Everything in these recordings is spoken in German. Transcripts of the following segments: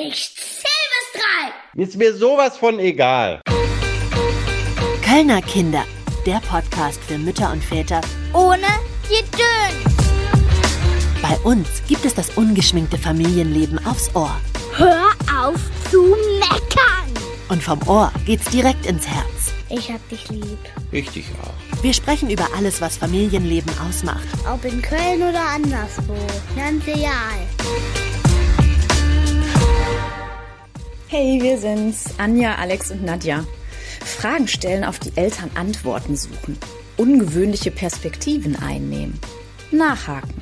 Ich zähl bis drei. Ist mir sowas von egal. Kölner Kinder, der Podcast für Mütter und Väter Ohne Gedöns. Bei uns gibt es das ungeschminkte Familienleben aufs Ohr. Hör auf zu meckern. Und vom Ohr geht's direkt ins Herz. Ich hab dich lieb. Ich dich auch. Wir sprechen über alles, was Familienleben ausmacht. Ob in Köln oder anderswo. Ganz egal. Hey, wir sind's, Anja, Alex und Nadja. Fragen stellen, auf die Eltern Antworten suchen. Ungewöhnliche Perspektiven einnehmen. Nachhaken.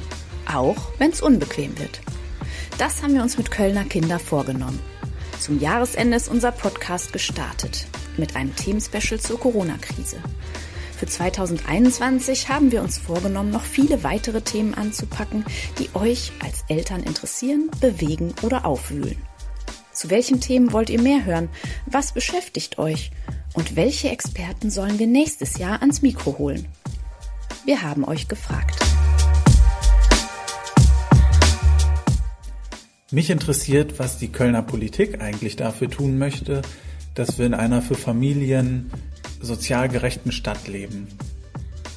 Auch wenn's unbequem wird. Das haben wir uns mit Kölner Kinder vorgenommen. Zum Jahresende ist unser Podcast gestartet. Mit einem Themenspecial zur Corona-Krise. Für 2021 haben wir uns vorgenommen, noch viele weitere Themen anzupacken, die euch als Eltern interessieren, bewegen oder aufwühlen. Zu welchen Themen wollt ihr mehr hören? Was beschäftigt euch? Und welche Experten sollen wir nächstes Jahr ans Mikro holen? Wir haben euch gefragt. Mich interessiert, was die Kölner Politik eigentlich dafür tun möchte, dass wir in einer für Familien sozial gerechten Stadt leben.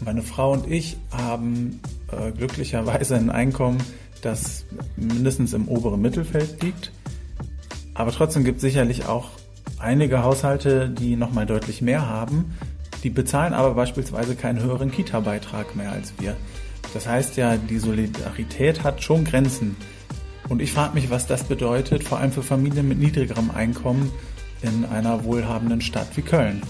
Meine Frau und ich haben äh, glücklicherweise ein Einkommen, das mindestens im oberen Mittelfeld liegt. Aber trotzdem gibt es sicherlich auch einige Haushalte, die nochmal deutlich mehr haben. Die bezahlen aber beispielsweise keinen höheren Kita-Beitrag mehr als wir. Das heißt ja, die Solidarität hat schon Grenzen. Und ich frage mich, was das bedeutet, vor allem für Familien mit niedrigerem Einkommen in einer wohlhabenden Stadt wie Köln.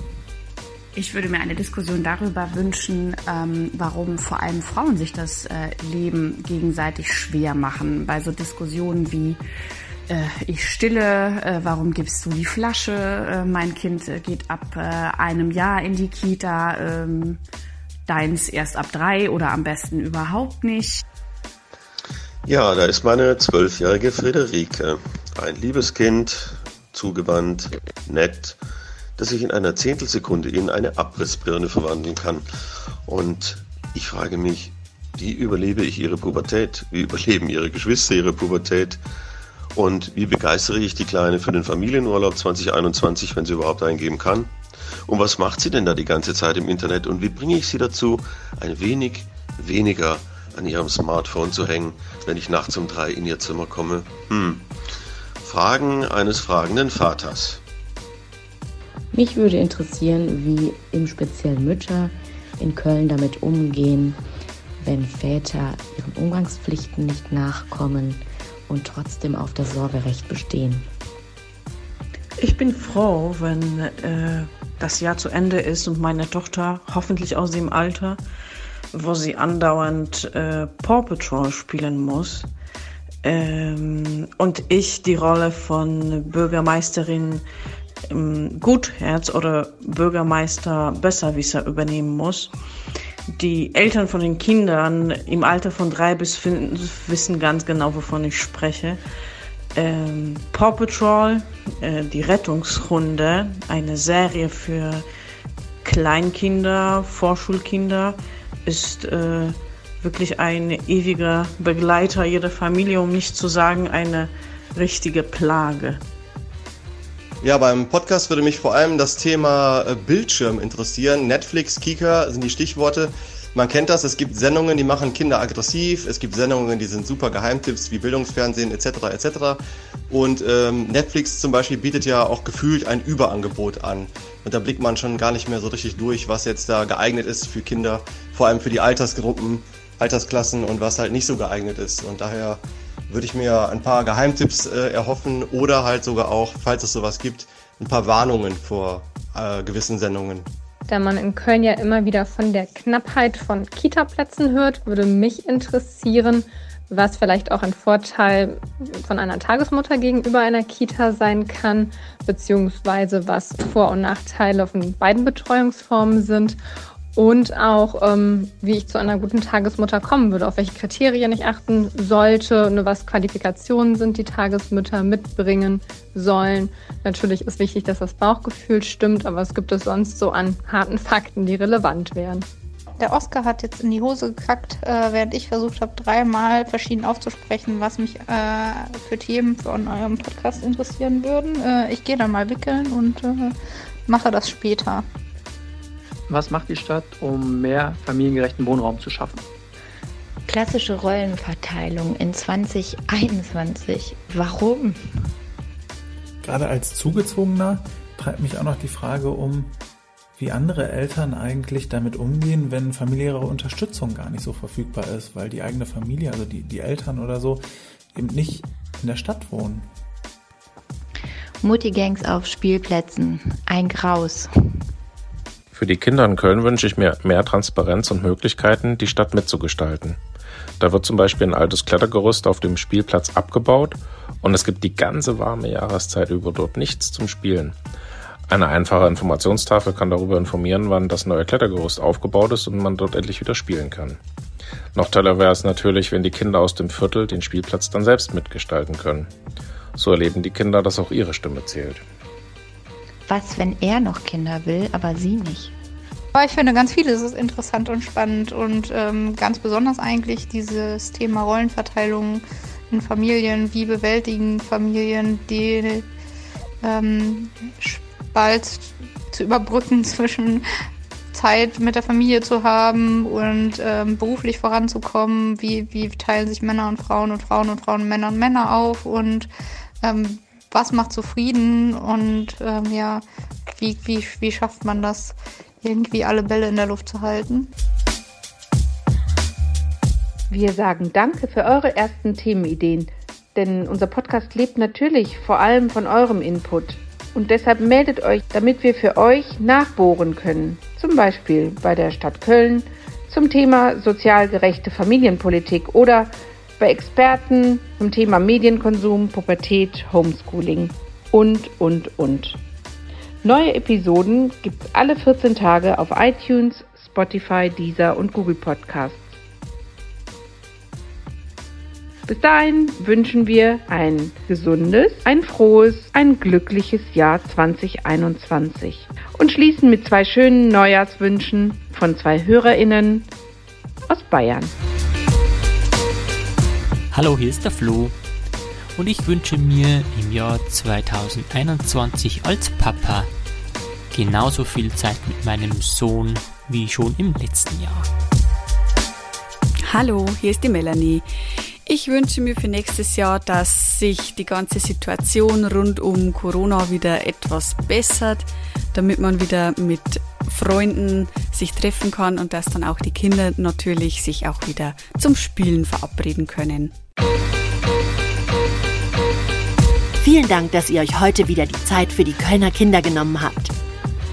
Ich würde mir eine Diskussion darüber wünschen, ähm, warum vor allem Frauen sich das äh, Leben gegenseitig schwer machen. Bei so Diskussionen wie ich stille, äh, warum gibst du die Flasche? Äh, mein Kind äh, geht ab äh, einem Jahr in die Kita, ähm, deins erst ab drei oder am besten überhaupt nicht. Ja, da ist meine zwölfjährige Friederike. Ein liebes Kind, zugewandt, nett, das sich in einer Zehntelsekunde in eine Abrissbirne verwandeln kann. Und ich frage mich, wie überlebe ich ihre Pubertät? Wie überleben ihre Geschwister ihre Pubertät? Und wie begeistere ich die Kleine für den Familienurlaub 2021, wenn sie überhaupt eingeben kann? Und was macht sie denn da die ganze Zeit im Internet? Und wie bringe ich sie dazu, ein wenig weniger an ihrem Smartphone zu hängen, wenn ich nachts um drei in ihr Zimmer komme? Hm. Fragen eines fragenden Vaters. Mich würde interessieren, wie im Speziellen Mütter in Köln damit umgehen, wenn Väter ihren Umgangspflichten nicht nachkommen und trotzdem auf das Sorgerecht bestehen. Ich bin froh, wenn äh, das Jahr zu Ende ist und meine Tochter hoffentlich aus dem Alter, wo sie andauernd äh, Paw Patrol spielen muss, ähm, und ich die Rolle von Bürgermeisterin ähm, Gutherz oder Bürgermeister Besserwisser übernehmen muss. Die Eltern von den Kindern im Alter von drei bis fünf wissen ganz genau, wovon ich spreche. Ähm, Paw Patrol, äh, die Rettungshunde, eine Serie für Kleinkinder, Vorschulkinder, ist äh, wirklich ein ewiger Begleiter jeder Familie, um nicht zu sagen eine richtige Plage. Ja, beim Podcast würde mich vor allem das Thema äh, Bildschirm interessieren. Netflix, Kika sind die Stichworte. Man kennt das, es gibt Sendungen, die machen Kinder aggressiv, es gibt Sendungen, die sind super Geheimtipps wie Bildungsfernsehen etc. etc. Und ähm, Netflix zum Beispiel bietet ja auch gefühlt ein Überangebot an. Und da blickt man schon gar nicht mehr so richtig durch, was jetzt da geeignet ist für Kinder, vor allem für die Altersgruppen, Altersklassen und was halt nicht so geeignet ist. Und daher würde ich mir ein paar Geheimtipps äh, erhoffen oder halt sogar auch, falls es sowas gibt, ein paar Warnungen vor äh, gewissen Sendungen. Da man in Köln ja immer wieder von der Knappheit von Kita-Plätzen hört, würde mich interessieren, was vielleicht auch ein Vorteil von einer Tagesmutter gegenüber einer Kita sein kann, beziehungsweise was Vor- und Nachteile von beiden Betreuungsformen sind und auch, ähm, wie ich zu einer guten Tagesmutter kommen würde, auf welche Kriterien ich achten sollte, nur was Qualifikationen sind, die Tagesmütter mitbringen sollen. Natürlich ist wichtig, dass das Bauchgefühl stimmt, aber was gibt es sonst so an harten Fakten, die relevant wären? der Oscar hat jetzt in die Hose gekackt, äh, während ich versucht habe, dreimal verschieden aufzusprechen, was mich äh, für Themen von eurem Podcast interessieren würden. Äh, ich gehe dann mal wickeln und äh, mache das später. Was macht die Stadt, um mehr familiengerechten Wohnraum zu schaffen? Klassische Rollenverteilung in 2021. Warum? Gerade als Zugezogener treibt mich auch noch die Frage um, wie andere Eltern eigentlich damit umgehen, wenn familiäre Unterstützung gar nicht so verfügbar ist, weil die eigene Familie, also die, die Eltern oder so, eben nicht in der Stadt wohnen. Mutti-Gangs auf Spielplätzen. Ein Graus. Für die Kinder in Köln wünsche ich mir mehr Transparenz und Möglichkeiten, die Stadt mitzugestalten. Da wird zum Beispiel ein altes Klettergerüst auf dem Spielplatz abgebaut und es gibt die ganze warme Jahreszeit über dort nichts zum Spielen. Eine einfache Informationstafel kann darüber informieren, wann das neue Klettergerüst aufgebaut ist und man dort endlich wieder spielen kann. Noch toller wäre es natürlich, wenn die Kinder aus dem Viertel den Spielplatz dann selbst mitgestalten können. So erleben die Kinder, dass auch ihre Stimme zählt. Was, wenn er noch Kinder will, aber sie nicht? Ich finde ganz vieles ist interessant und spannend und ähm, ganz besonders eigentlich dieses Thema Rollenverteilung in Familien. Wie bewältigen Familien die ähm, bald zu überbrücken zwischen Zeit mit der Familie zu haben und ähm, beruflich voranzukommen. Wie, wie teilen sich Männer und Frauen und Frauen und Frauen, Männer und Männer auf und ähm, was macht zufrieden und ähm, ja, wie, wie, wie schafft man das, irgendwie alle Bälle in der Luft zu halten? Wir sagen danke für eure ersten Themenideen, denn unser Podcast lebt natürlich vor allem von eurem Input. Und deshalb meldet euch, damit wir für euch nachbohren können. Zum Beispiel bei der Stadt Köln zum Thema sozial gerechte Familienpolitik oder bei Experten zum Thema Medienkonsum, Pubertät, Homeschooling und, und, und. Neue Episoden gibt es alle 14 Tage auf iTunes, Spotify, Deezer und Google Podcasts. Bis dahin wünschen wir ein gesundes, ein frohes, ein glückliches Jahr 2021 und schließen mit zwei schönen Neujahrswünschen von zwei Hörerinnen aus Bayern. Hallo, hier ist der Flo und ich wünsche mir im Jahr 2021 als Papa genauso viel Zeit mit meinem Sohn wie schon im letzten Jahr. Hallo, hier ist die Melanie. Ich wünsche mir für nächstes Jahr, dass sich die ganze Situation rund um Corona wieder etwas bessert, damit man wieder mit Freunden sich treffen kann und dass dann auch die Kinder natürlich sich auch wieder zum Spielen verabreden können. Vielen Dank, dass ihr euch heute wieder die Zeit für die Kölner Kinder genommen habt.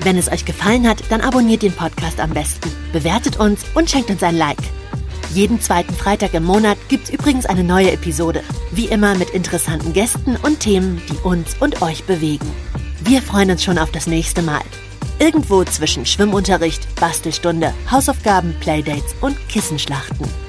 Wenn es euch gefallen hat, dann abonniert den Podcast am besten, bewertet uns und schenkt uns ein Like. Jeden zweiten Freitag im Monat gibt's übrigens eine neue Episode. Wie immer mit interessanten Gästen und Themen, die uns und euch bewegen. Wir freuen uns schon auf das nächste Mal. Irgendwo zwischen Schwimmunterricht, Bastelstunde, Hausaufgaben, Playdates und Kissenschlachten.